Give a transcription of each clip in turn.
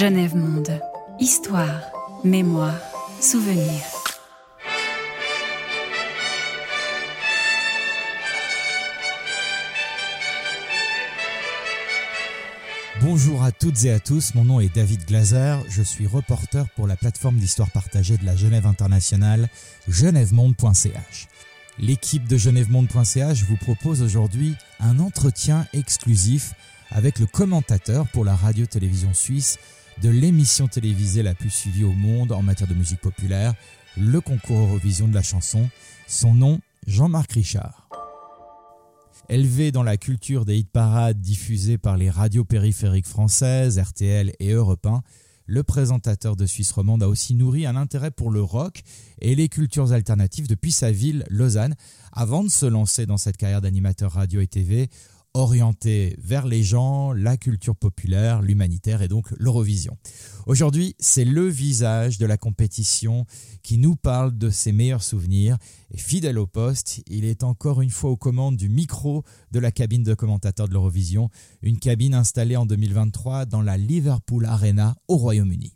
Genève Monde. Histoire, mémoire, souvenir. Bonjour à toutes et à tous, mon nom est David Glaser, je suis reporter pour la plateforme d'histoire partagée de la Genève internationale, genèvemonde.ch. L'équipe de genèvemonde.ch vous propose aujourd'hui un entretien exclusif avec le commentateur pour la radio-télévision suisse de l'émission télévisée la plus suivie au monde en matière de musique populaire, le concours Eurovision de la chanson. Son nom, Jean-Marc Richard. Élevé dans la culture des hit parades diffusées par les radios périphériques françaises, RTL et Europe 1, le présentateur de Suisse romande a aussi nourri un intérêt pour le rock et les cultures alternatives depuis sa ville, Lausanne, avant de se lancer dans cette carrière d'animateur radio et TV orienté vers les gens, la culture populaire, l'humanitaire et donc l'Eurovision. Aujourd'hui, c'est le visage de la compétition qui nous parle de ses meilleurs souvenirs. Et fidèle au poste, il est encore une fois aux commandes du micro de la cabine de commentateur de l'Eurovision, une cabine installée en 2023 dans la Liverpool Arena au Royaume-Uni.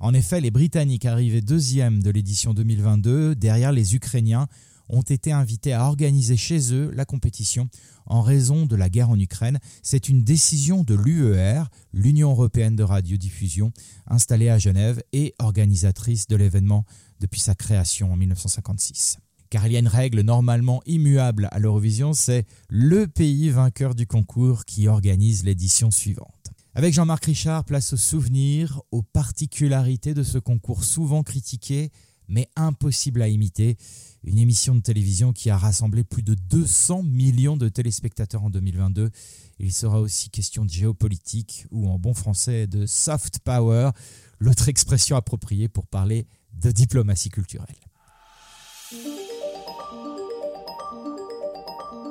En effet, les Britanniques arrivés deuxième de l'édition 2022, derrière les Ukrainiens, ont été invités à organiser chez eux la compétition en raison de la guerre en Ukraine. C'est une décision de l'UER, l'Union européenne de radiodiffusion, installée à Genève et organisatrice de l'événement depuis sa création en 1956. Car il y a une règle normalement immuable à l'Eurovision, c'est le pays vainqueur du concours qui organise l'édition suivante. Avec Jean-Marc Richard, place aux souvenirs, aux particularités de ce concours souvent critiqué, mais impossible à imiter une émission de télévision qui a rassemblé plus de 200 millions de téléspectateurs en 2022. Il sera aussi question de géopolitique ou en bon français de soft power, l'autre expression appropriée pour parler de diplomatie culturelle.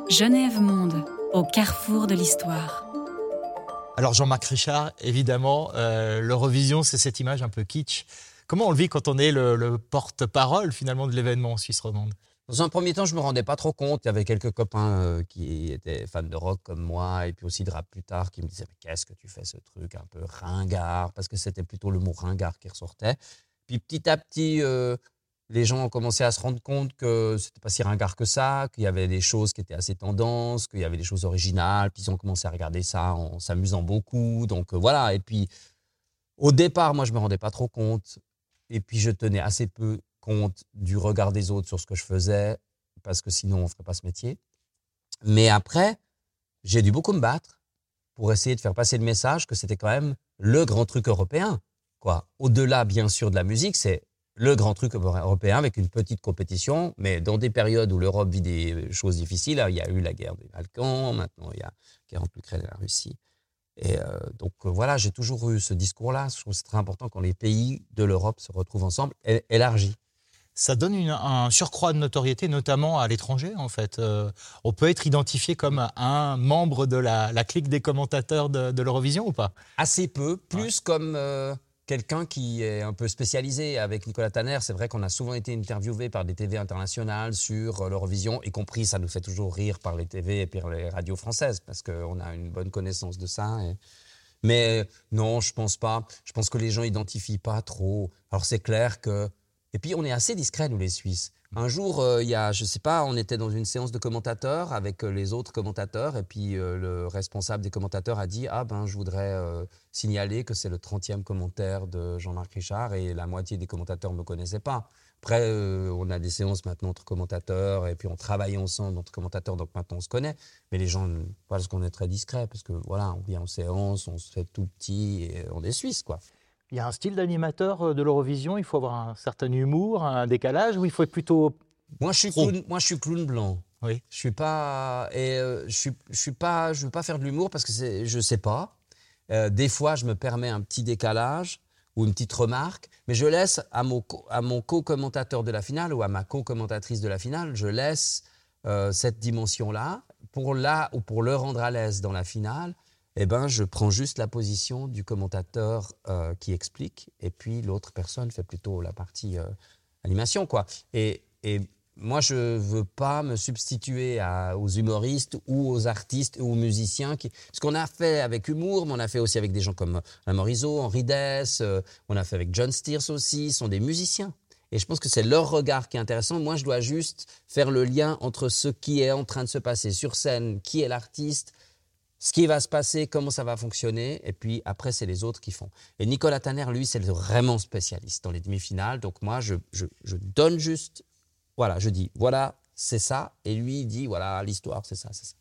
Genève Monde, au carrefour de l'histoire. Alors Jean-Marc Richard, évidemment, euh, l'Eurovision, c'est cette image un peu kitsch Comment on le vit quand on est le, porte-parole finalement de l'événement en Suisse romande? Dans un premier temps, je me rendais pas trop compte. Il y avait quelques copains euh, qui étaient fans de rock comme moi, et puis aussi de rap plus tard, qui me disaient mais qu'est-ce que tu fais ce truc un peu ringard, parce que c'était plutôt le mot ringard qui ressortait. Puis petit à petit, euh, les gens ont commencé à se rendre compte que c'était pas si ringard que ça, qu'il y avait des choses qui étaient assez tendances, qu'il y avait des choses originales. Puis ils ont commencé à regarder ça en s'amusant beaucoup. Donc euh, voilà. Et puis au départ, moi, je me rendais pas trop compte. Et puis, je tenais assez peu compte du regard des autres sur ce que je faisais, parce que sinon, on ne ferait pas ce métier. Mais après, j'ai dû beaucoup me battre pour essayer de faire passer le message que c'était quand même le grand truc européen. Quoi. Au-delà, bien sûr, de la musique, c'est le grand truc européen avec une petite compétition, mais dans des périodes où l'Europe vit des choses difficiles, il y a eu la guerre des Balkans, maintenant il y a la guerre entre l'Ukraine et la Russie. Et euh, donc euh, voilà, j'ai toujours eu ce discours-là. Je trouve que c'est très important quand les pays de l'Europe se retrouvent ensemble, élargis. Ça donne un surcroît de notoriété, notamment à l'étranger, en fait. Euh, on peut être identifié comme un membre de la, clique des commentateurs de, l'Eurovision ou pas? Assez peu, plus comme quelqu'un qui est un peu spécialisé avec Nicolas Tanner. C'est vrai qu'on a souvent été interviewé par des TV internationales sur l'Eurovision, y compris, ça nous fait toujours rire par les TV et par les radios françaises, parce qu'on a une bonne connaissance de ça. Mais non, je pense pas. Je pense que les gens identifient pas trop. Alors c'est clair que... Et puis on est assez discret, nous les Suisses. Un jour, euh, il y a, je sais pas, on était dans une séance de commentateurs avec euh, les autres commentateurs, et puis euh, le responsable des commentateurs a dit Ah ben, je voudrais signaler que c'est le 30e commentaire de Jean-Marc Richard, et la moitié des commentateurs ne me connaissaient pas. Après, on a des séances maintenant entre commentateurs, et puis on travaille ensemble entre commentateurs, donc maintenant on se connaît. Mais les gens, parce qu'on est très discret, parce que voilà, on vient en séance, on se fait tout petit, et on est suisse, quoi. Il y a un style d'animateur euh, de l'Eurovision, il faut avoir un certain humour, un décalage, ou il faut être plutôt. Moi, je suis clown, moi, je suis clown blanc. Oui. Je suis pas et euh, je suis, je suis pas, je veux pas faire de l'humour parce que je sais pas. Euh, des fois, je me permets un petit décalage ou une petite remarque, mais je laisse à mon, à mon co-commentateur de la finale ou à ma co-commentatrice de la finale, je laisse cette dimension-là pour là ou pour le rendre à l'aise dans la finale eh ben, je prends juste la position du commentateur euh, qui explique, et puis l'autre personne fait plutôt la partie euh, animation. Quoi. Et, moi, je veux pas me substituer aux humoristes ou aux artistes ou aux musiciens. Ce qu'on a fait avec humour, mais on a fait aussi avec des gens comme Alain Morisot, Henri Dess, euh, on a fait avec John Steers aussi, sont des musiciens. Et je pense que c'est leur regard qui est intéressant. Moi, je dois juste faire le lien entre ce qui est en train de se passer sur scène, qui est l'artiste, ce qui va se passer, comment ça va fonctionner, et puis après, c'est les autres qui font. Et Nicolas Tanner, lui, c'est vraiment spécialiste dans les demi-finales. Donc moi, je, je, donne juste, voilà, je dis, voilà, c'est ça, et lui, il dit, voilà, l'histoire, c'est ça, c'est ça.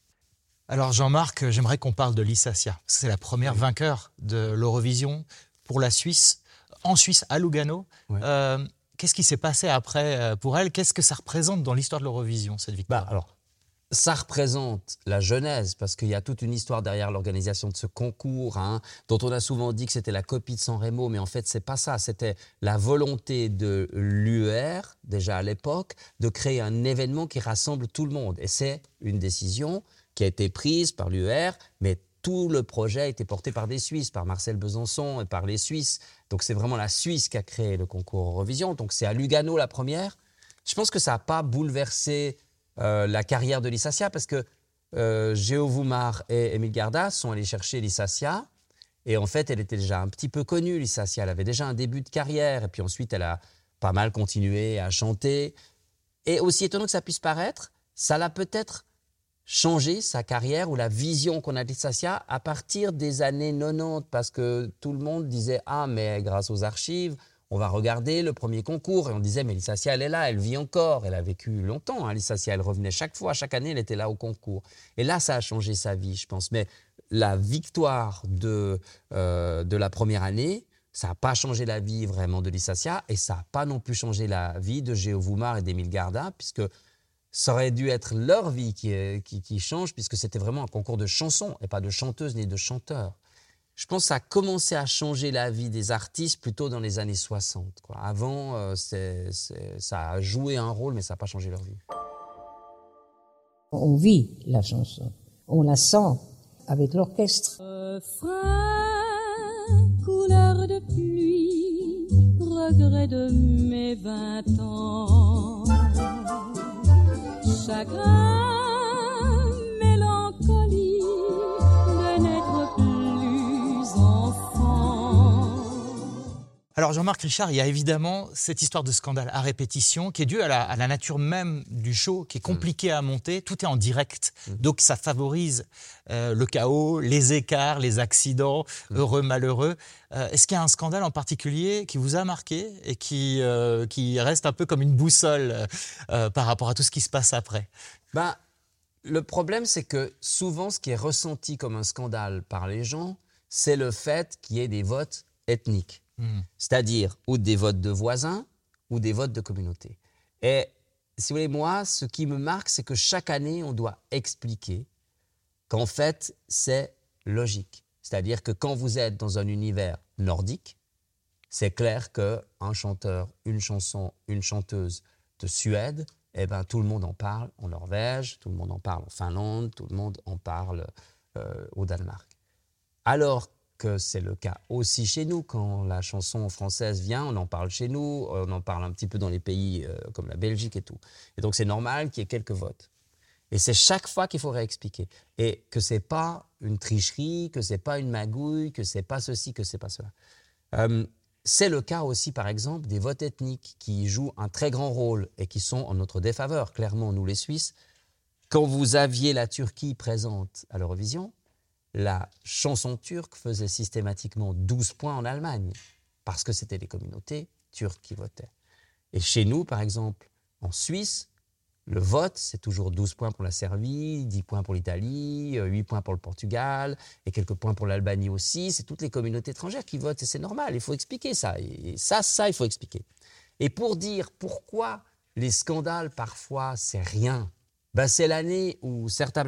Alors Jean-Marc, j'aimerais qu'on parle de Lissassia. C'est la première vainqueur de l'Eurovision pour la Suisse, en Suisse, à Lugano. Euh, qu'est-ce qui s'est passé après euh, pour elle? Qu'est-ce que ça représente dans l'histoire de l'Eurovision, cette victoire? Bah, alors, ça représente la genèse, parce qu'il y a toute une histoire derrière l'organisation de ce concours, hein, dont on a souvent dit que c'était la copie de San Remo, mais en fait, c'est pas ça. C'était la volonté de l'UR, déjà à l'époque, de créer un événement qui rassemble tout le monde. Et c'est une décision qui a été prise par l'UR, mais tout le projet a été porté par des Suisses, par Marcel Besançon et par les Suisses. Donc c'est vraiment la Suisse qui a créé le concours Eurovision. Donc c'est à Lugano la première. Je pense que ça n'a pas bouleversé euh, la carrière de Lissassia parce que euh, Géo Voumar et Émile Garda sont allés chercher Lissassia. Et en fait, elle était déjà un petit peu connue, Lissassia. Elle avait déjà un début de carrière. Et puis ensuite, elle a pas mal continué à chanter. Et aussi étonnant que ça puisse paraître, ça l'a peut-être changé sa carrière ou la vision qu'on a de Lissassia à partir des années 90. Parce que tout le monde disait Ah, mais grâce aux archives, on va regarder le premier concours et on disait mais Lissacia elle est là, elle vit encore, elle a vécu longtemps. Hein, elle revenait chaque fois, chaque année elle était là au concours. Et là ça a changé sa vie, je pense. Mais la victoire de, euh, de la première année, ça n'a pas changé la vie vraiment de Lissacia et ça n'a pas non plus changé la vie de Géo Voumar et d'Émile Garda puisque ça aurait dû être leur vie qui, qui change puisque c'était vraiment un concours de chansons et pas de chanteuses ni de chanteurs je pense que ça a commencé à changer la vie des artistes plutôt dans les années 60. Quoi. Avant, euh, ça a joué un rôle, mais ça n'a pas changé leur vie. On vit la chanson, on la sent avec l'orchestre. couleur de pluie, regret de mes vingt ans. Chagrin Alors Jean-Marc Richard, il y a évidemment cette histoire de scandale à répétition qui est due à la, nature même du show, qui est compliqué à monter. Tout est en direct, mm. donc ça favorise euh, le chaos, les écarts, les accidents, mm. heureux, malheureux. Euh, est-ce qu'il y a un scandale en particulier qui vous a marqué et qui, euh, qui reste un peu comme une boussole par rapport à tout ce qui se passe après? Bah, Le problème, c'est que souvent, ce qui est ressenti comme un scandale par les gens, c'est le fait qu'il y ait des votes ethniques. Hmm. C'est-à-dire ou des votes de voisins ou des votes de communauté. Et si vous voulez, moi, ce qui me marque, c'est que chaque année, on doit expliquer qu'en fait, c'est logique. C'est-à-dire que quand vous êtes dans un univers nordique, c'est clair qu'un chanteur, une chanson, une chanteuse de Suède, eh ben, tout le monde en parle en Norvège, tout le monde en parle en Finlande, tout le monde en parle euh, au Danemark. Alors que c'est le cas aussi chez nous. Quand la chanson française vient, on en parle chez nous, on en parle un petit peu dans les pays euh, comme la Belgique et tout. Et donc c'est normal qu'il y ait quelques votes. Et c'est chaque fois qu'il faut réexpliquer. Et que c'est pas une tricherie, que c'est pas une magouille, que c'est pas ceci, que c'est pas cela. Euh, c'est le cas aussi, par exemple, des votes ethniques qui jouent un très grand rôle et qui sont en notre défaveur, clairement, nous les Suisses. Quand vous aviez la Turquie présente à l'Eurovision, la chanson turque faisait systématiquement 12 points en Allemagne, parce que c'était les communautés turques qui votaient. Et chez nous, par exemple, en Suisse, le vote, c'est toujours 12 points pour la Serbie, 10 points pour l'Italie, 8 points pour le Portugal, et quelques points pour l'Albanie aussi. C'est toutes les communautés étrangères qui votent, et c'est normal, il faut expliquer ça. Et ça, ça, il faut expliquer. Et pour dire pourquoi les scandales, parfois, c'est rien, bah, c'est l'année où certains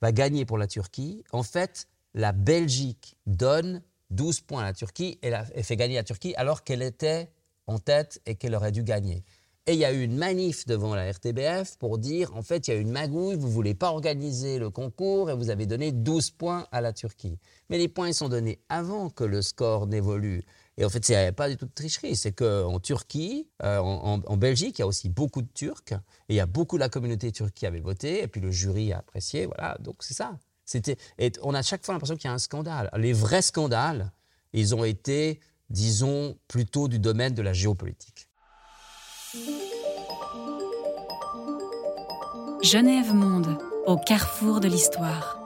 va gagner pour la Turquie. En fait, la Belgique donne 12 points à la Turquie et, fait gagner la Turquie alors qu'elle était en tête et qu'elle aurait dû gagner. Et il y a eu une manif devant la RTBF pour dire, en fait, il y a eu une magouille, vous voulez pas organiser le concours et vous avez donné 12 points à la Turquie. Mais les points, ils sont donnés avant que le score n'évolue. Et en fait, il n'y avait pas du tout de tricherie. C'est qu'en Turquie, euh, en, Belgique, il y a aussi beaucoup de Turcs. Et il y a beaucoup de la communauté turque qui avait voté. Et puis le jury a apprécié. Voilà, donc c'est ça. C'était, et on a chaque fois l'impression qu'il y a un scandale. Les vrais scandales, ils ont été, disons, plutôt du domaine de la géopolitique. Genève Monde, au carrefour de l'histoire.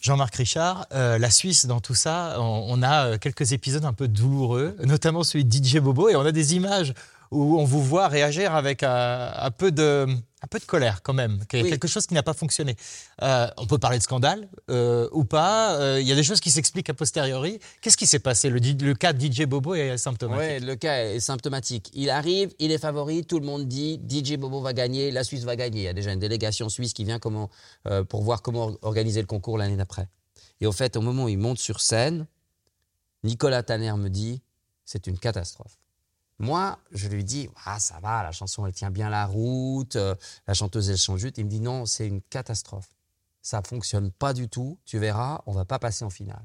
Jean-Marc Richard, euh, la Suisse dans tout ça, on, on a euh, quelques épisodes un peu douloureux, notamment celui de DJ Bobo, et on a des images où on vous voit réagir avec un, un peu, de, un peu de colère quand même, qu'il y a Oui. quelque chose qui n'a pas fonctionné. Euh, on peut parler de scandale euh, ou pas, euh, il y a des choses qui s'expliquent a posteriori. Qu'est-ce qui s'est passé le, le cas de DJ Bobo est symptomatique? Oui, le cas est symptomatique. Il arrive, il est favori, tout le monde dit DJ Bobo va gagner, la Suisse va gagner. Il y a déjà une délégation suisse qui vient comment, pour voir comment or- organiser le concours l'année d'après. Et au fait, au moment où il monte sur scène, Nicolas Tanner me dit c'est une catastrophe. Moi, je lui dis ah ça va, la chanson elle tient bien la route, euh, la chanteuse elle chante juste. Il me dit non, c'est une catastrophe. Ça fonctionne pas du tout. Tu verras, on va pas passer en finale.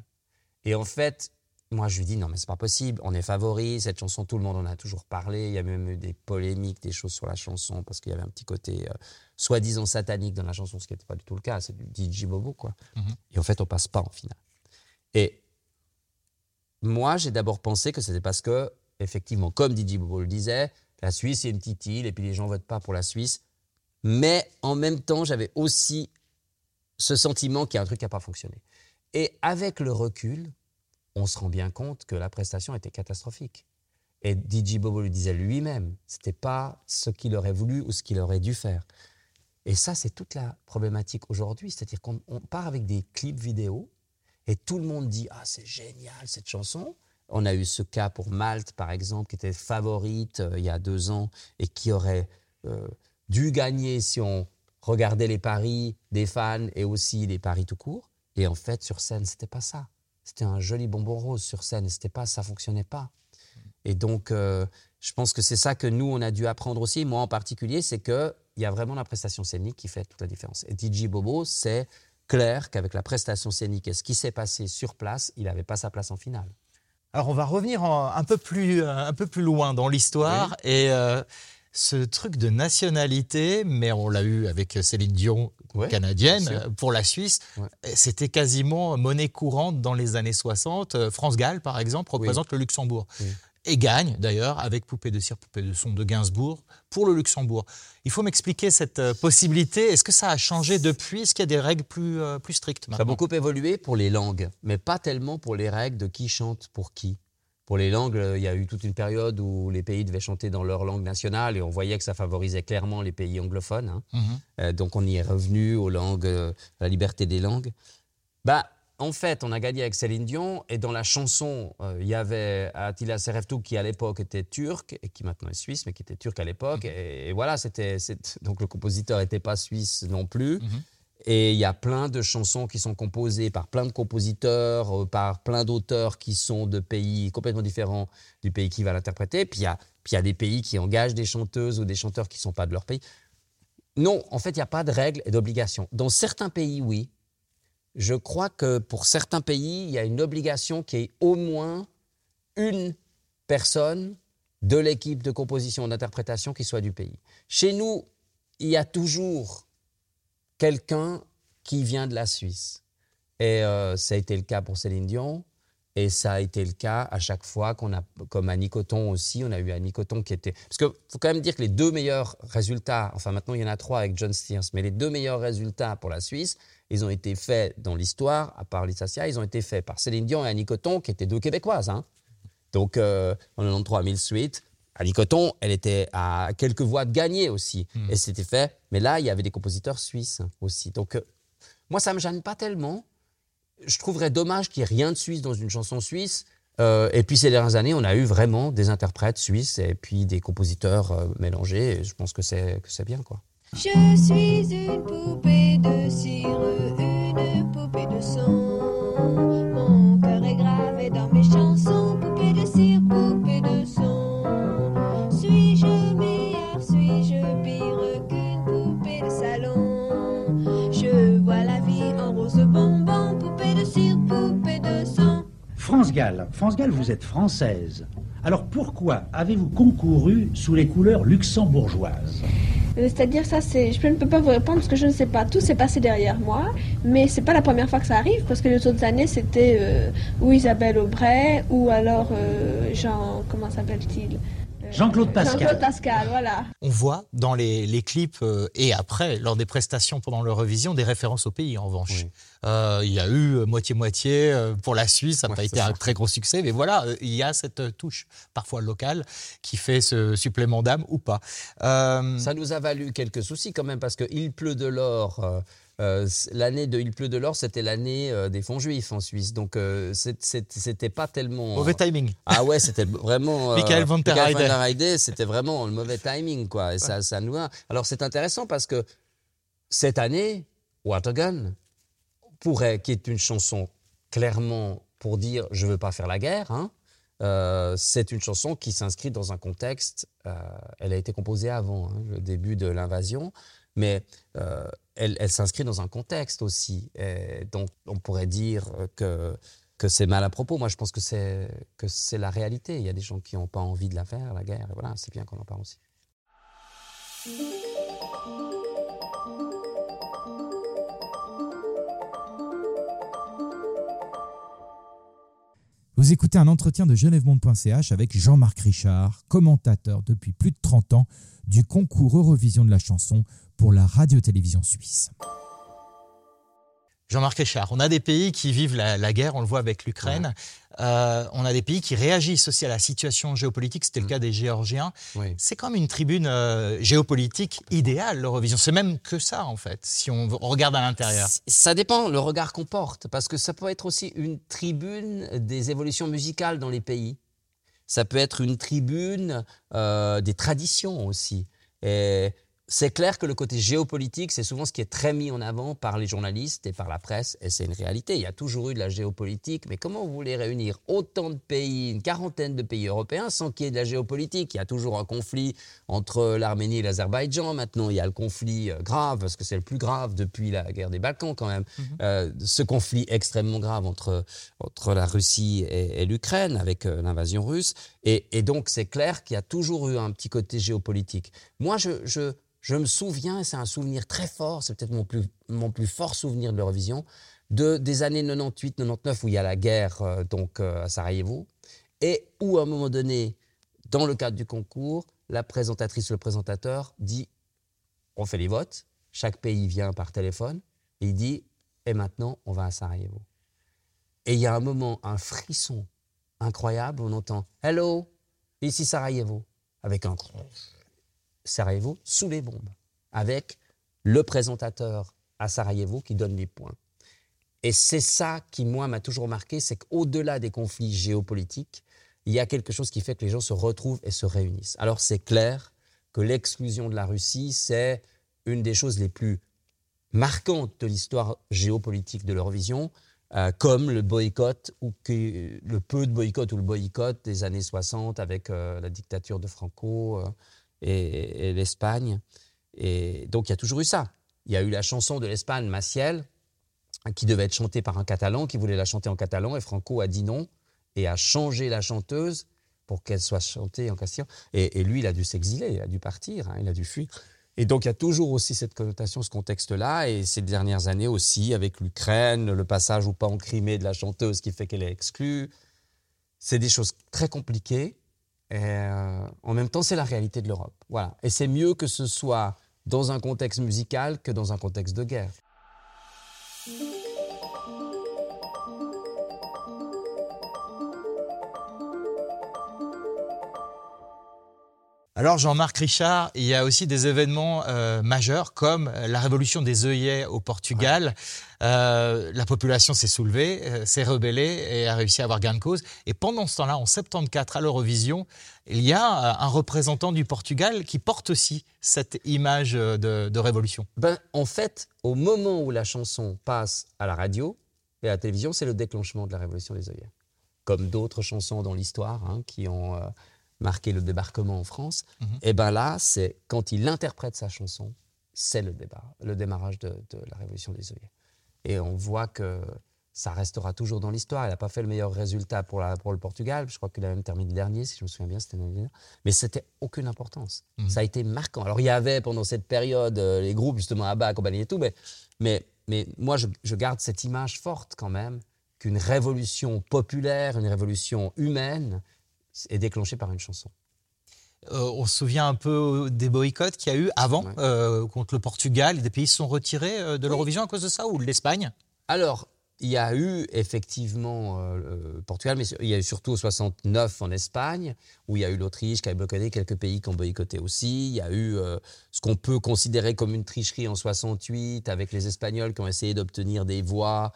Et en fait, moi, je lui dis non, mais c'est pas possible. On est favori. Cette chanson, tout le monde en a toujours parlé. Il y a même eu des polémiques, des choses sur la chanson parce qu'il y avait un petit côté euh, soi-disant satanique dans la chanson, ce qui n'était pas du tout le cas. C'est du DJ Bobo, quoi. Mhm. Et en fait, on passe pas en finale. Et moi, j'ai d'abord pensé que c'était parce que, effectivement, comme DJ Bobo le disait, la Suisse est une petite île et puis les gens votent pas pour la Suisse. Mais en même temps, j'avais aussi ce sentiment qu'il y a un truc qui n'a pas fonctionné. Et avec le recul, on se rend bien compte que la prestation était catastrophique. Et DJ Bobo le disait lui-même, c'était pas ce qu'il aurait voulu ou ce qu'il aurait dû faire. Et ça, c'est toute la problématique aujourd'hui, c'est-à-dire qu'on on part avec des clips vidéo et tout le monde dit ah c'est génial cette chanson. On a eu ce cas pour Malte par exemple qui était favorite euh, il y a deux ans et qui aurait euh, dû gagner si on regardait les paris des fans et aussi les paris tout court. Et en fait sur scène c'était pas ça. C'était un joli bonbon rose sur scène. C'était pas ça fonctionnait pas. Et donc, euh, je pense que c'est ça que nous, on a dû apprendre aussi, moi en particulier, c'est qu'il y a vraiment la prestation scénique qui fait toute la différence. Et DJ Bobo, c'est clair qu'avec la prestation scénique et ce qui s'est passé sur place, il n'avait pas sa place en finale. Alors on va revenir en- un, peu plus, euh, un peu plus loin dans l'histoire et euh, ce truc de nationalité, mais on l'a eu avec Céline Dion, Ouais, canadienne, pour la Suisse. Ouais. C'était quasiment monnaie courante dans les années 60. Euh, France Gall, par exemple, représente le Luxembourg. Oui. Et gagne d'ailleurs avec Poupée de cire, Poupée de son de Gainsbourg pour le Luxembourg. Il faut m'expliquer cette euh, possibilité. Est-ce que ça a changé depuis? Est-ce qu'il y a des règles plus, euh, plus strictes Ça a maintenant? beaucoup évolué pour les langues, mais pas tellement pour les règles de qui chante pour qui. Pour les langues, euh, il y a eu toute une période où les pays devaient chanter dans leur langue nationale et on voyait que ça favorisait clairement les pays anglophones. hein. Mhm. Euh, donc on y est revenu aux langues, à la liberté des langues. Bah, en fait, on a gagné avec Céline Dion et dans la chanson, euh, il y avait Attila Sereftou qui à l'époque était turc et qui maintenant est suisse, mais qui était turc à l'époque. Et, et voilà, c'était donc le compositeur n'était pas suisse non plus. Mhm. Et il y a plein de chansons qui sont composées par plein de compositeurs, euh, par plein d'auteurs qui sont de pays complètement différents du pays qui va l'interpréter. Puis il y a, puis il y a des pays qui engagent des chanteuses ou des chanteurs qui ne sont pas de leur pays. Non, en fait, il n'y a pas de règles et d'obligations. Dans certains pays, oui. Je crois que pour certains pays, il y a une obligation qui est au moins une personne de l'équipe de composition d'interprétation qui soit du pays. Chez nous, il y a toujours quelqu'un qui vient de la Suisse. Et euh, ça a été le cas pour Céline Dion. Et ça a été le cas à chaque fois qu'on a, comme Annie Coton aussi, on a eu Annie Coton qui était. Parce qu'il faut quand même dire que les deux meilleurs résultats, enfin maintenant il y en a trois avec John Steers, mais les deux meilleurs résultats pour la Suisse, ils ont été faits dans l'histoire, à part Lissassia, ils ont été faits par Céline Dion et Annie Coton, qui étaient deux Québécoises. hein. Donc euh, en 93 000 suites, Annie Coton, elle était à quelques voix de gagner aussi. Et c'était fait. Mais là, il y avait des compositeurs suisses aussi. Donc euh, moi, ça ne me gêne pas tellement je trouverais dommage qu'il n'y ait rien de suisse dans une chanson suisse. Euh, et puis ces dernières années, on a eu vraiment des interprètes suisses et puis des compositeurs euh, mélangés. Et je pense que c'est bien quoi. Je suis une poupée de cire, une poupée de son. Mon cœur est gravé dans mes chansons, poupée de cire, poupée de son. Suis-je meilleure, suis-je pire qu'une poupée de salon? Je vois la vie en rose bonbon, poupée de cire, poupée de son. France Gall, France Gall, vous êtes française. Alors pourquoi avez-vous concouru sous les couleurs luxembourgeoises Euh, C'est-à-dire ça, c'est, je ne peux pas vous répondre parce que je ne sais pas. Tout s'est passé derrière moi, mais c'est pas la première fois que ça arrive parce que les autres années c'était euh, ou Isabelle Aubray ou alors euh, Jean, comment s'appelle-t-il? Jean-Claude Pascal. Jean-Claude Pascal, voilà. On voit dans les, les clips euh, et après, lors des prestations pendant l'Eurovision, des références au pays en revanche. Oui. Euh, il y a eu euh, moitié-moitié euh, pour la Suisse, ça n'a Ouais, pas été un très gros succès, mais voilà, euh, il y a cette touche, parfois locale, qui fait ce supplément d'âme ou pas. Euh, Ça nous a valu quelques soucis quand même parce que Il pleut de l'or. Euh, euh, l'année de Il pleut de l'or, c'était l'année euh, des fonds juifs en Suisse. Donc euh, c'était pas tellement. mauvais timing. Ah ouais, c'était vraiment. euh, Michael van der Heide. c'était vraiment le mauvais timing, quoi. Et ça, ça nous a- Alors c'est intéressant parce que cette année, Watergun pourrait, qui est une chanson clairement pour dire je veux pas faire la guerre, hein, euh, c'est une chanson qui s'inscrit dans un contexte. euh, elle a été composée avant hein, le début de l'invasion, mais euh, elle, s'inscrit dans un contexte aussi. Donc on pourrait dire que c'est mal à propos. Moi, je pense que c'est la réalité. Il y a des gens qui n'ont pas envie de la faire, la guerre. Voilà, c'est bien qu'on en parle aussi. Vous écoutez un entretien de genèvemonde.ch avec Jean-Marc Richard, commentateur depuis plus de 30 ans du concours Eurovision de la chanson pour la radio-télévision suisse. Jean-Marc Richard, on a des pays qui vivent la, la guerre, on le voit avec l'Ukraine. Euh, on a des pays qui réagissent aussi à la situation géopolitique, c'était le cas des Géorgiens. Oui. C'est comme une tribune euh, géopolitique idéale, l'Eurovision. C'est même que ça, en fait, si on regarde à l'intérieur. Ça dépend le regard qu'on porte, parce que ça peut être aussi une tribune des évolutions musicales dans les pays. Ça peut être une tribune euh, des traditions aussi. Et c'est clair que le côté géopolitique, c'est souvent ce qui est très mis en avant par les journalistes et par la presse, et c'est une réalité. Il y a toujours eu de la géopolitique, mais comment vous voulez réunir autant de pays, une quarantaine de pays européens, sans qu'il y ait de la géopolitique? Il y a toujours un conflit entre l'Arménie et l'Azerbaïdjan. Maintenant, il y a le conflit euh, grave, parce que c'est le plus grave depuis la guerre des Balkans quand même. Euh, ce conflit extrêmement grave entre, entre la Russie et, et l'Ukraine, avec euh, l'invasion russe. Et, et donc, c'est clair qu'il y a toujours eu un petit côté géopolitique. Moi, je, me souviens, c'est un souvenir très fort, c'est peut-être mon plus, fort souvenir de l'Eurovision, de, des années 98-99 où il y a la guerre euh, donc, euh, à Sarajevo, et où à un moment donné, dans le cadre du concours, la présentatrice le présentateur dit on fait les votes, chaque pays vient par téléphone, et il dit et maintenant on va à Sarajevo. Et il y a un moment, un frisson incroyable, on entend Hello, ici Sarajevo, avec un Sarajevo sous les bombes, avec le présentateur à Sarajevo qui donne les points. Et c'est ça qui, moi, m'a toujours marqué, c'est qu'au-delà des conflits géopolitiques, il y a quelque chose qui fait que les gens se retrouvent et se réunissent. Alors c'est clair que l'exclusion de la Russie, c'est une des choses les plus marquantes de l'histoire géopolitique de l'Eurovision, euh, comme le boycott ou le peu de boycott ou le boycott des années 60 avec euh, la dictature de Franco euh, et, l'Espagne. Et donc il y a toujours eu ça. Il y a eu la chanson de l'Espagne, Maciel, qui devait être chantée par un Catalan, qui voulait la chanter en catalan, et Franco a dit non et a changé la chanteuse pour qu'elle soit chantée en castillan. Et, et lui, il a dû s'exiler, il a dû partir, hein, il a dû fuir. Et donc, il y a toujours aussi cette connotation, ce contexte-là. Et ces dernières années aussi, avec l'Ukraine, le passage ou pas en Crimée de la chanteuse qui fait qu'elle est exclue. C'est des choses très compliquées. Euh, en même temps, c'est la réalité de l'Europe. Voilà. Et c'est mieux que ce soit dans un contexte musical que dans un contexte de guerre. Alors Jean-Marc Richard, il y a aussi des événements euh, majeurs comme la révolution des œillets au Portugal. Euh, la population s'est soulevée, euh, s'est rebellée et a réussi à avoir gain de cause. Et pendant ce temps-là, en 74 à l'Eurovision, il y a euh, un représentant du Portugal qui porte aussi cette image euh, de, de révolution. Ben, en fait, au moment où la chanson passe à la radio et à la télévision, c'est le déclenchement de la révolution des œillets. Comme d'autres chansons dans l'histoire hein, qui ont euh, marqué le débarquement en France, Mhm. et ben là, c'est quand il interprète sa chanson, c'est le, débar- le démarrage de, de la révolution des œillets. Et on voit que ça restera toujours dans l'histoire. Elle n'a pas fait le meilleur résultat pour, la, pour le Portugal. Je crois qu'il a même terminé dernier, si je me souviens bien, c'était l'année dernière. Mais c'était aucune importance. Mhm. Ça a été marquant. Alors, il y avait pendant cette période euh, les groupes, justement, ABBA, compagnie et tout, mais, mais, mais moi, je, je garde cette image forte quand même qu'une révolution populaire, une révolution humaine est déclenchée par une chanson. Euh, on se souvient un peu des boycotts qu'il y a eu avant Ouais. euh, contre le Portugal. Des pays se sont retirés euh, de l'Eurovision à cause de ça ou de l'Espagne? Alors, il y a eu effectivement euh, le Portugal, mais il y a eu surtout 69 en Espagne, où il y a eu l'Autriche qui a boycotté, quelques pays qui ont boycotté aussi. Il y a eu euh, ce qu'on peut considérer comme une tricherie en 68 avec les Espagnols qui ont essayé d'obtenir des voix.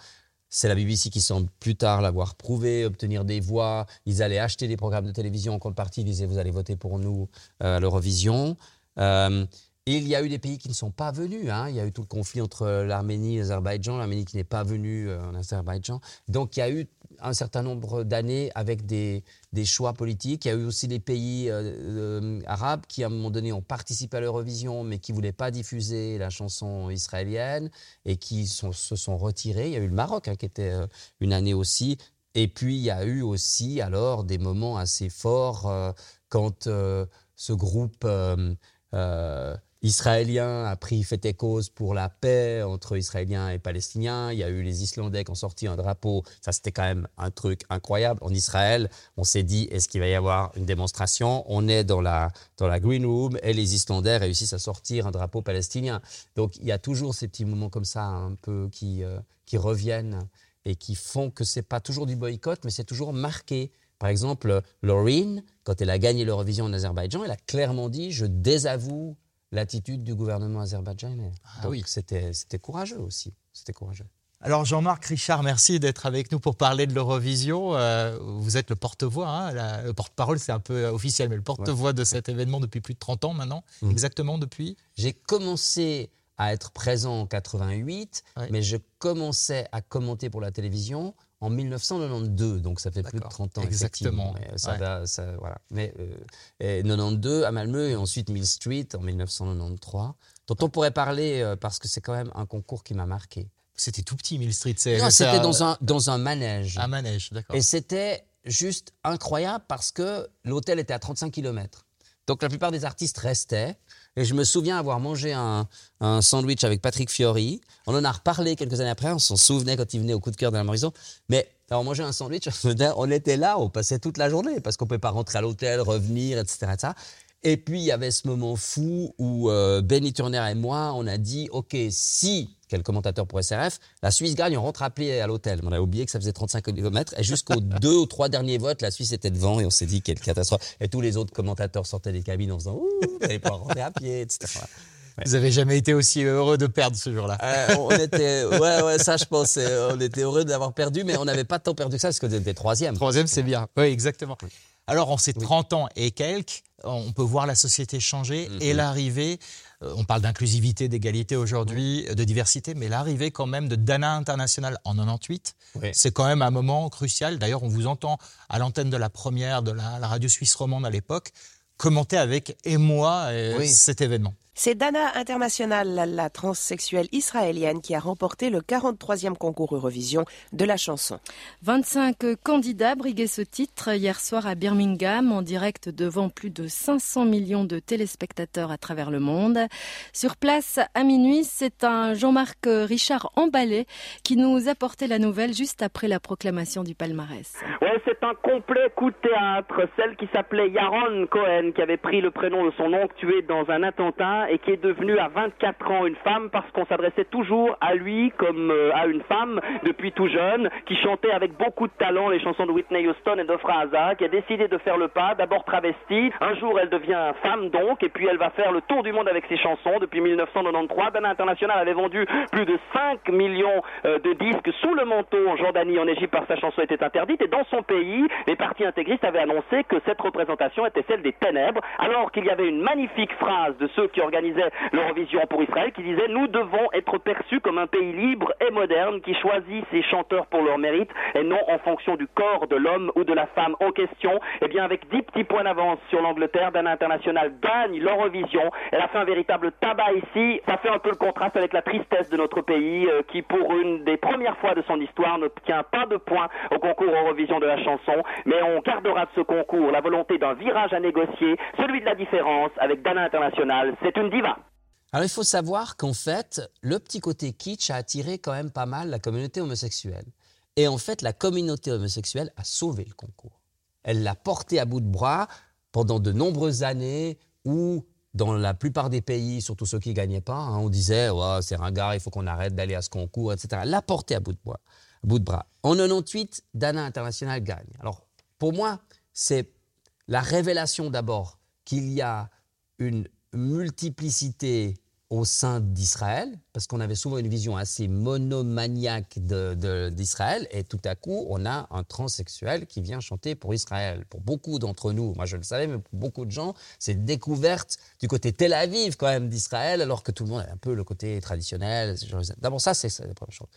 C'est la BBC qui semble plus tard l'avoir prouvé, obtenir des voix. Ils allaient acheter des programmes de télévision en contrepartie, ils disaient vous allez voter pour nous euh, à l'Eurovision. Euh, il y a eu des pays qui ne sont pas venus. hein. Il y a eu tout le conflit entre l'Arménie et l'Azerbaïdjan, l'Arménie qui n'est pas venue euh, en Azerbaïdjan. Donc il y a eu un certain nombre d'années avec des, des choix politiques. Il y a eu aussi des pays euh, euh, arabes qui, à un moment donné, ont participé à l'Eurovision, mais qui ne voulaient pas diffuser la chanson israélienne et qui se sont retirés. Il y a eu le Maroc, hein, qui était euh, une année aussi. Et puis, il y a eu aussi, alors, des moments assez forts quand ce groupe israélien a pris fait et cause pour la paix entre Israéliens et Palestiniens. Il y a eu les Islandais qui ont sorti un drapeau. Ça, c'était quand même un truc incroyable. En Israël, on s'est dit, est-ce qu'il va y avoir une démonstration? On est dans la, dans la green room et les Islandais réussissent à sortir un drapeau palestinien. Donc, il y a toujours ces petits moments comme ça, un peu, qui, euh, qui reviennent et qui font que c'est pas toujours du boycott, mais c'est toujours marqué. Par exemple, Laureen, quand elle a gagné l'Eurovision en Azerbaïdjan, elle a clairement dit Je désavoue l'attitude du gouvernement azerbaïdjanais. Ah Donc oui. c'était c'était courageux aussi. C'était courageux. Alors Jean-Marc Richard, merci d'être avec nous pour parler de l'Eurovision. Euh, vous êtes le porte-voix, hein, le porte-parole c'est un peu euh, officiel, mais le porte-voix de cet événement depuis plus de 30 ans maintenant, Mhm. exactement depuis J'ai commencé à être présent en 88, Ouais. mais je commençais à commenter pour la télévision en 1992, donc ça fait plus de D'accord. 30 ans. Exactement. Mais ça Ouais. va, ça- voilà. Mais euh, et 92 à Malmö et ensuite Mill Street en 1993, dont on pourrait parler euh, parce que c'est quand même un concours qui m'a marqué. C'était tout petit, Mill Street. c'est- Non, c'était dans un, dans un manège. un manège, d'accord. Et c'était juste incroyable parce que l'hôtel était à 35 km. Donc la plupart des artistes restaient. Et je me souviens avoir mangé un, sandwich avec Patrick Fiori. On en a reparlé quelques années après. On s'en souvenait quand il venait au coup de cœur de la Morison. Mais avoir mangé un sandwich, on était là, on passait toute la journée parce qu'on ne pouvait pas rentrer à l'hôtel, revenir, etc., etc. Et puis il y avait ce moment fou où euh, Benny Turner et moi, on a dit OK, si, quel commentateur pour SRF, la Suisse gagne, on rentre à pied à l'hôtel. On a oublié que ça faisait 35 km. Et jusqu'aux deux ou trois derniers votes, la Suisse était devant et on s'est dit quelle catastrophe. Et tous les autres commentateurs sortaient des cabines en faisant Ouh, vous n'allez pas rentrer à pied, etc. Vous avez jamais été aussi heureux de perdre ce jour-là. Euh, on était, ouais, ouais, ça je pense, euh, on était heureux d'avoir perdu, mais on n'avait pas tant perdu que ça parce qu'on était troisième. Troisième, c'est bien. Oui, exactement. Alors, en ces 30 ans et quelques, on peut voir la société changer Mhm. et l'arrivée, on parle d'inclusivité, d'égalité aujourd'hui, de diversité, mais l'arrivée quand même de Dana International en 98, Oui. c'est quand même un moment crucial. D'ailleurs, on vous entend à l'antenne de la première de la, la radio suisse romande à l'époque commenter avec émoi euh, Oui. cet événement. C'est Dana International, la, transsexuelle israélienne, qui a remporté le 43e concours Eurovision de la chanson. 25 candidats briguaient ce titre hier soir à Birmingham en direct devant plus de 500 millions de téléspectateurs à travers le monde. Sur place à minuit, c'est un Jean-Marc Richard emballé qui nous apportait la nouvelle juste après la proclamation du palmarès. Ouais, c'est un complet coup de théâtre. Celle qui s'appelait Yaron Cohen, qui avait pris le prénom de son oncle tué dans un attentat et qui est devenue à 24 ans une femme parce qu'on s'adressait toujours à lui comme euh, à une femme depuis tout jeune, qui chantait avec beaucoup de talent les chansons de Whitney Houston et d'Ofra Haza, qui a décidé de faire le pas, d'abord travestie. Un jour, elle devient femme donc, et puis elle va faire le tour du monde avec ses chansons depuis 1993. Dana International avait vendu plus de 5 millions euh, de disques sous le manteau en Jordanie, en Égypte, que sa chanson était interdite. Et dans son pays, les partis intégristes avaient annoncé que cette représentation était celle des ténèbres, alors qu'il y avait une magnifique phrase de ceux qui organisaient organisait l'Eurovision pour Israël, qui disait nous devons être perçus comme un pays libre et moderne qui choisit ses chanteurs pour leur mérite et non en fonction du corps de l'homme ou de la femme en question. Eh bien, avec 10 petits points d'avance sur l'Angleterre, Dana International gagne l'Eurovision. Elle a fait un véritable tabac ici. Ça fait un peu le contraste avec la tristesse de notre pays euh, qui, pour une des premières fois de son histoire, n'obtient pas de points au concours Eurovision de la chanson. Mais on gardera de ce concours la volonté d'un virage à négocier, celui de la différence avec Dana International. Diva. Alors il faut savoir qu'en fait, le petit côté kitsch a attiré quand même pas mal la communauté homosexuelle. Et en fait, la communauté homosexuelle a sauvé le concours. Elle l'a porté à bout de bras pendant de nombreuses années où, dans la plupart des pays, surtout ceux qui ne gagnaient pas, hein, on disait ouais, c'est ringard, il faut qu'on arrête d'aller à ce concours, etc. L'a porté à bout de, bras, à bout de bras. En 98, Dana International gagne. Alors, pour moi, c'est la révélation d'abord qu'il y a une multiplicité au sein d'Israël, parce qu'on avait souvent une vision assez monomaniaque d'Israël, et tout à coup, on a un transsexuel qui vient chanter pour Israël. Pour beaucoup d'entre nous, moi je le savais, mais pour beaucoup de gens, c'est découverte du côté Tel Aviv quand même d'Israël, alors que tout le monde a un peu le côté traditionnel. D'abord ça, c'est la première chose.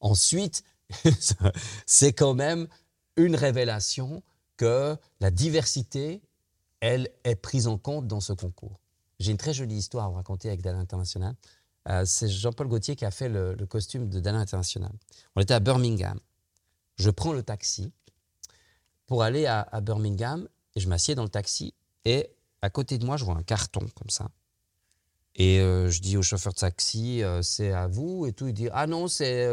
Ensuite, c'est quand même une révélation que la diversité, elle, est prise en compte dans ce concours. J'ai une très jolie histoire à vous raconter avec Dana International. Euh, c'est Jean-Paul Gaultier qui a fait le, costume de Dana International. On était à Birmingham. Je prends le taxi pour aller à, Birmingham et je m'assieds dans le taxi et à côté de moi, je vois un carton comme ça. Et euh, je dis au chauffeur de taxi, euh, c'est à vous et tout. Il dit, ah non, c'est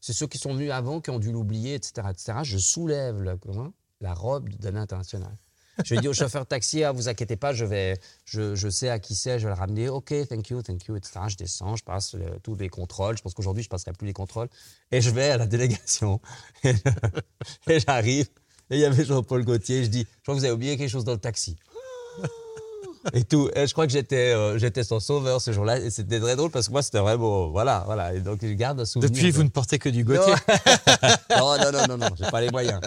ceux qui sont venus avant qui ont dû l'oublier, etc., etc. Je soulève la, la robe de Dana International. Je lui dis au chauffeur de taxi, ah, vous inquiétez pas, je, vais, je, je sais à qui c'est, je vais le ramener. OK, thank you, thank you, etc. Je descends, je passe tous les contrôles. Je pense qu'aujourd'hui, je passerai plus les contrôles. Et je vais à la délégation. et j'arrive. Et il y avait Jean-Paul Gaultier. Je dis, je crois que vous avez oublié quelque chose dans le taxi. et tout. Et je crois que j'étais euh, j'étais son sauveur ce jour-là. Et c'était très drôle parce que moi, c'était vraiment. Voilà, voilà. Et donc, je garde un souvenir. Depuis, vous ne portez que du Gaultier Non, non, non, non, non, j'ai pas les moyens.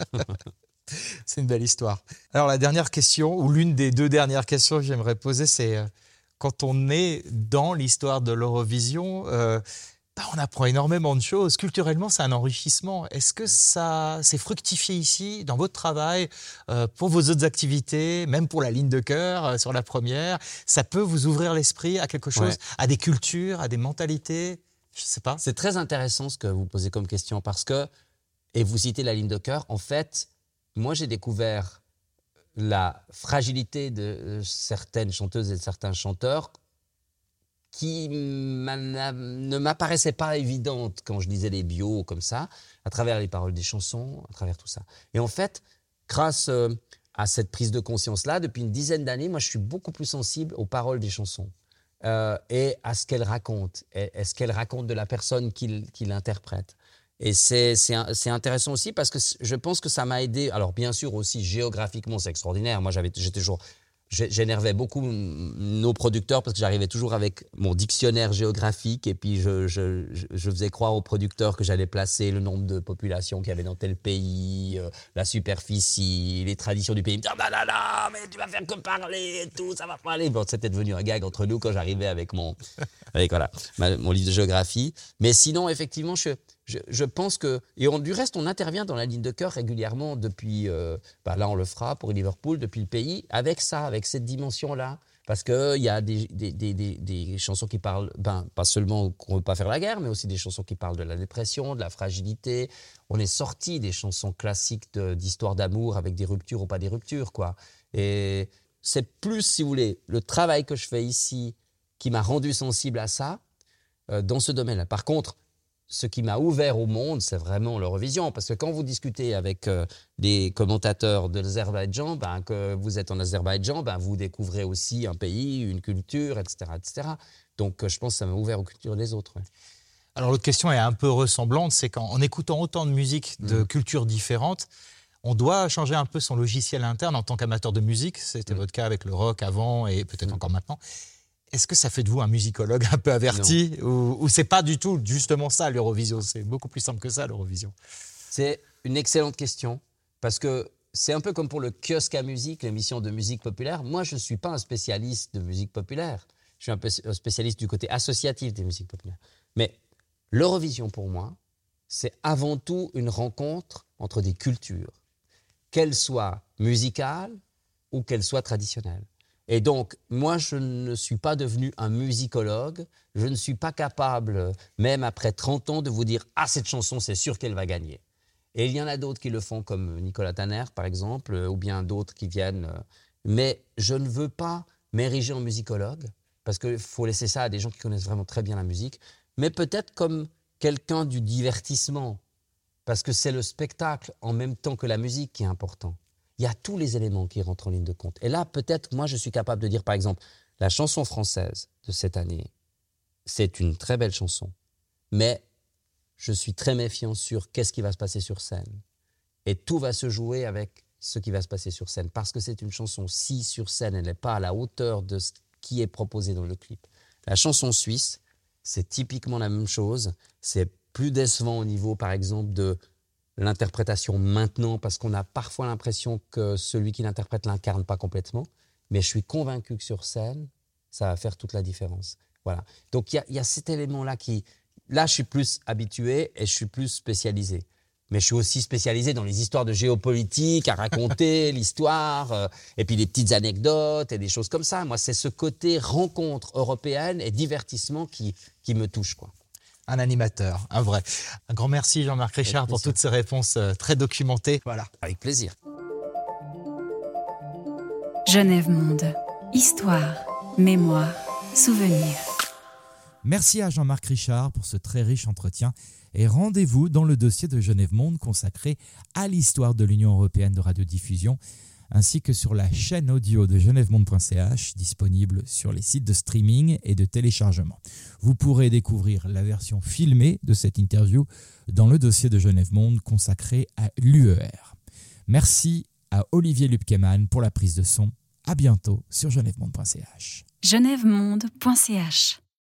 C'est une belle histoire. Alors la dernière question, ou l'une des deux dernières questions que j'aimerais poser, c'est euh, quand on est dans l'histoire de l'Eurovision, euh, bah, on apprend énormément de choses. Culturellement, c'est un enrichissement. Est-ce que ça s'est fructifié ici, dans votre travail, euh, pour vos autres activités, même pour la ligne de cœur sur la première? Ça peut vous ouvrir l'esprit à quelque chose, à des cultures, à des mentalités? Je ne sais pas. C'est très intéressant ce que vous posez comme question parce que, et vous citez la ligne de cœur, en fait, moi j'ai découvert la fragilité de euh, certaines chanteuses et de certains chanteurs qui ne m'apparaissaient pas évidentes quand je lisais les bios comme ça, à travers les paroles des chansons, à travers tout ça. Et en fait, grâce euh, à cette prise de conscience-là, depuis une dizaine d'années, moi je suis beaucoup plus sensible aux paroles des chansons. Euh, et à ce qu'elles racontent, et, ce qu'elles racontent de la personne qui l'interprète. Et c'est intéressant aussi parce que je pense que ça m'a aidé. Alors, bien sûr, aussi géographiquement, c'est extraordinaire. Moi, j'étais toujours. J'énervais beaucoup nos producteurs parce que j'arrivais toujours avec mon dictionnaire géographique et puis je, je, faisais croire aux producteurs que j'allais placer le nombre de populations qu'il y avait dans tel pays, euh, la superficie, les traditions du pays. Ah bah là là, mais tu vas faire que parler et tout, ça va pas aller. Bon, c'était devenu un gag entre nous quand j'arrivais avec mon, avec voilà, mon livre de géographie. Mais sinon, effectivement, je, je, pense que. Et du reste, on intervient dans la ligne de cœur régulièrement depuis. Euh, bah là, on le fera pour Liverpool, depuis le pays, avec ça, avec cette dimension-là. Parce qu'il y a des, des, des, des, chansons qui parlent, ben, pas seulement qu'on ne veut pas faire la guerre, mais aussi des chansons qui parlent de la dépression, de la fragilité. On est sorti des chansons classiques d'histoire d'amour avec des ruptures ou pas des ruptures, quoi. Et c'est plus, si vous voulez, le travail que je fais ici qui m'a rendu sensible à ça, euh, dans ce domaine-là. Par contre, ce qui m'a ouvert au monde, c'est vraiment l'Eurovision. Parce que quand vous discutez avec euh, des commentateurs de l'Azerbaïdjan, ben, que vous êtes en Azerbaïdjan, ben, vous découvrez aussi un pays, une culture, etc. etc. Donc euh, je pense que ça m'a ouvert aux cultures des autres. Alors l'autre question est un peu ressemblante, c'est qu'en écoutant autant de musique de mm. cultures différentes, on doit changer un peu son logiciel interne en tant qu'amateur de musique. C'était mm. votre cas avec le rock avant et peut-être mm. encore maintenant. Est-ce que ça fait de vous un musicologue un peu averti ou, ou c'est pas du tout justement ça l'Eurovision? C'est beaucoup plus simple que ça l'Eurovision. C'est une excellente question parce que c'est un peu comme pour le kiosque à musique, l'émission de musique populaire. Moi, je ne suis pas un spécialiste de musique populaire. je suis un peu spécialiste du côté associatif des musiques populaires. Mais l'Eurovision, pour moi, c'est avant tout une rencontre entre des cultures, qu'elles soient musicales ou qu'elles soient traditionnelles. Et donc, moi, je ne suis pas devenu un musicologue. Je ne suis pas capable, même après 30 ans, de vous dire Ah, cette chanson, c'est sûr qu'elle va gagner. Et il y en a d'autres qui le font, comme Nicolas Tanner, par exemple, ou bien d'autres qui viennent. Mais je ne veux pas m'ériger en musicologue parce qu'il faut laisser ça à des gens qui connaissent vraiment très bien la musique, mais peut-être comme quelqu'un du divertissement, parce que c'est le spectacle en même temps que la musique qui est important. Il y a tous les éléments qui rentrent en ligne de compte. Et là, peut-être, moi, je suis capable de dire, par exemple, la chanson française de cette année, c'est une très belle chanson, mais je suis très méfiant sur qu'est-ce qui va se passer sur scène. Et tout va se jouer avec ce qui va se passer sur scène, parce que c'est une chanson, si sur scène, elle n'est pas à la hauteur de ce qui est proposé dans le clip. La chanson suisse, c'est typiquement la même chose. C'est plus décevant au niveau, par exemple, de l'interprétation maintenant, parce qu'on a parfois l'impression que celui qui l'interprète l'incarne pas complètement. Mais je suis convaincu que sur scène, ça va faire toute la différence. Voilà. Donc il y, y a, cet élément-là qui, là, je suis plus habitué et je suis plus spécialisé mais je suis aussi spécialisé dans les histoires de géopolitique, à raconter l'histoire, euh, et puis des petites anecdotes et des choses comme ça. Moi, c'est ce côté rencontre européenne et divertissement qui, qui me touche. Quoi. Un animateur, un vrai. Un grand merci Jean-Marc Richard pour toutes ces réponses euh, très documentées. Voilà. Avec plaisir. Genève Monde. Histoire, mémoire, souvenir. Merci à Jean-Marc Richard pour ce très riche entretien et rendez-vous dans le dossier de Genève Monde consacré à l'histoire de l'Union européenne de radiodiffusion ainsi que sur la chaîne audio de genèvemonde.ch disponible sur les sites de streaming et de téléchargement. Vous pourrez découvrir la version filmée de cette interview dans le dossier de Genève Monde consacré à l'UER. Merci à Olivier Lupkeman pour la prise de son. À bientôt sur genèvemonde.ch. genèvemonde.ch